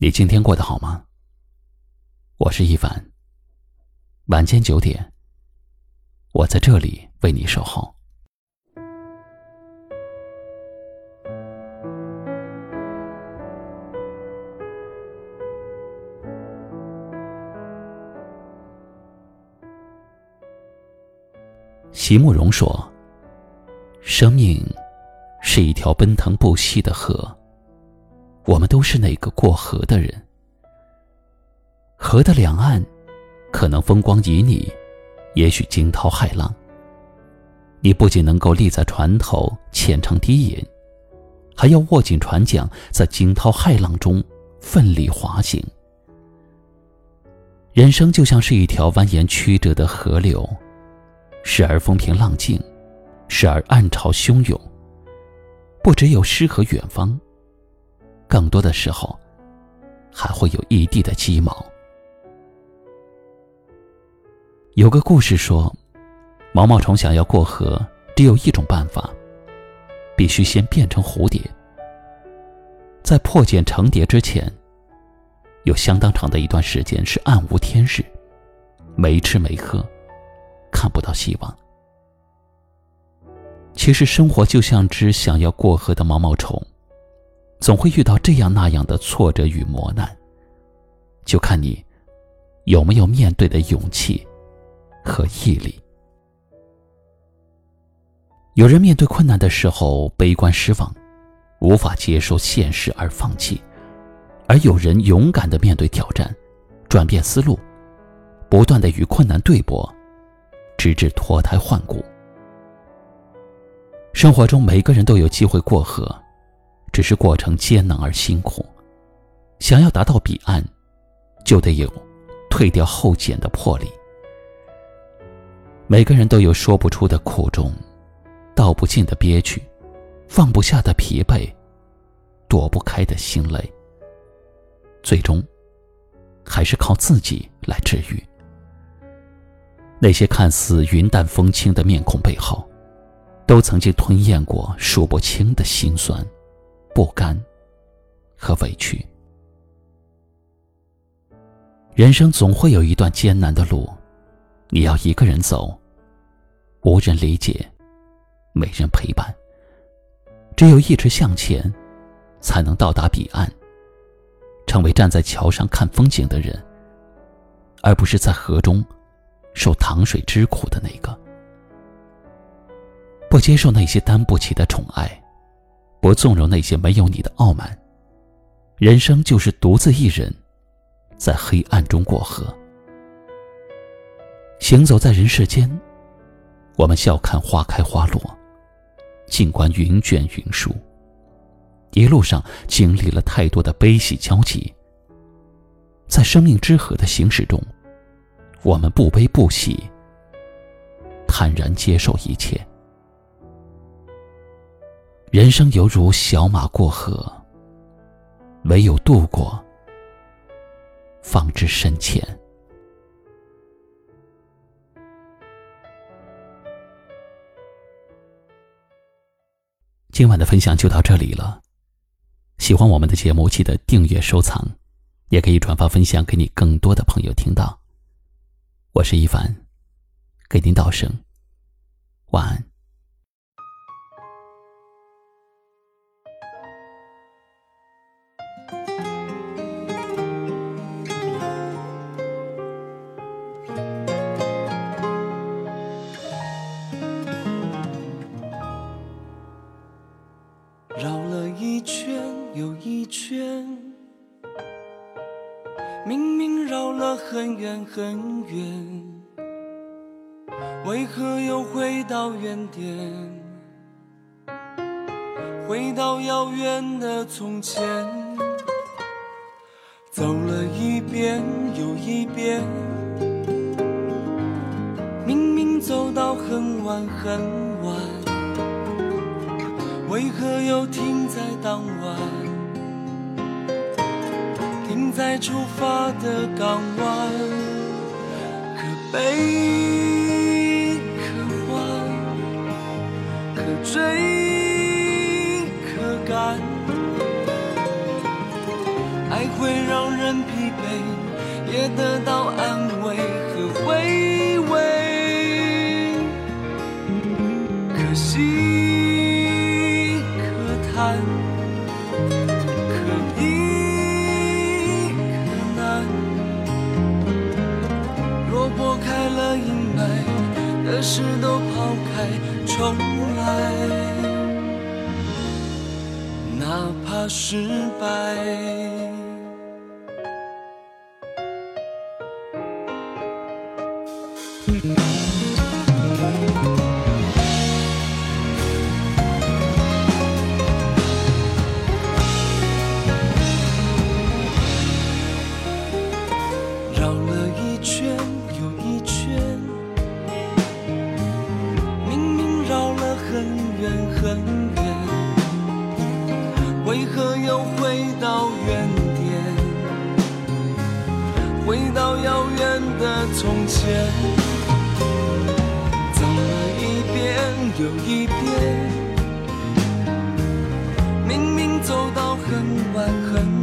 你今天过得好吗？我是一凡。晚间九点，我在这里为你守候。席慕容说：“生命是一条奔腾不息的河。”我们都是那个过河的人。河的两岸，可能风光旖旎，也许惊涛骇浪。你不仅能够立在船头浅尝低吟，还要握紧船桨，在惊涛骇浪中奋力滑行。人生就像是一条蜿蜒曲折的河流，时而风平浪静，时而暗潮汹涌。不只有诗和远方。更多的时候，还会有一地的鸡毛。有个故事说，毛毛虫想要过河，只有一种办法，必须先变成蝴蝶。在破茧成蝶之前，有相当长的一段时间是暗无天日，没吃没喝，看不到希望。其实生活就像只想要过河的毛毛虫。总会遇到这样那样的挫折与磨难，就看你有没有面对的勇气和毅力。有人面对困难的时候悲观失望，无法接受现实而放弃；而有人勇敢的面对挑战，转变思路，不断的与困难对搏，直至脱胎换骨。生活中每个人都有机会过河。只是过程艰难而辛苦，想要达到彼岸，就得有退掉后茧的魄力。每个人都有说不出的苦衷，道不尽的憋屈，放不下的疲惫，躲不开的心累。最终，还是靠自己来治愈。那些看似云淡风轻的面孔背后，都曾经吞咽过数不清的辛酸。不甘和委屈，人生总会有一段艰难的路，你要一个人走，无人理解，没人陪伴。只有一直向前，才能到达彼岸，成为站在桥上看风景的人，而不是在河中受糖水之苦的那个。不接受那些担不起的宠爱。不纵容那些没有你的傲慢。人生就是独自一人，在黑暗中过河。行走在人世间，我们笑看花开花落，静观云卷云舒。一路上经历了太多的悲喜交集，在生命之河的行驶中，我们不悲不喜，坦然接受一切。人生犹如小马过河，唯有渡过，方知深浅。今晚的分享就到这里了。喜欢我们的节目，记得订阅收藏，也可以转发分享给你更多的朋友听到。我是一凡，给您道声晚安。绕了一圈又一圈，明明绕了很远很远，为何又回到原点？回到遥远的从前，走了一遍又一遍，明明走到很晚很晚，为何又停在当晚，停在出发的港湾？可悲可欢，可醉可干，爱会让人疲惫，也得到爱。的事都抛开重来哪怕失败。回到遥远的从前走了一遍又一遍明明走到很晚很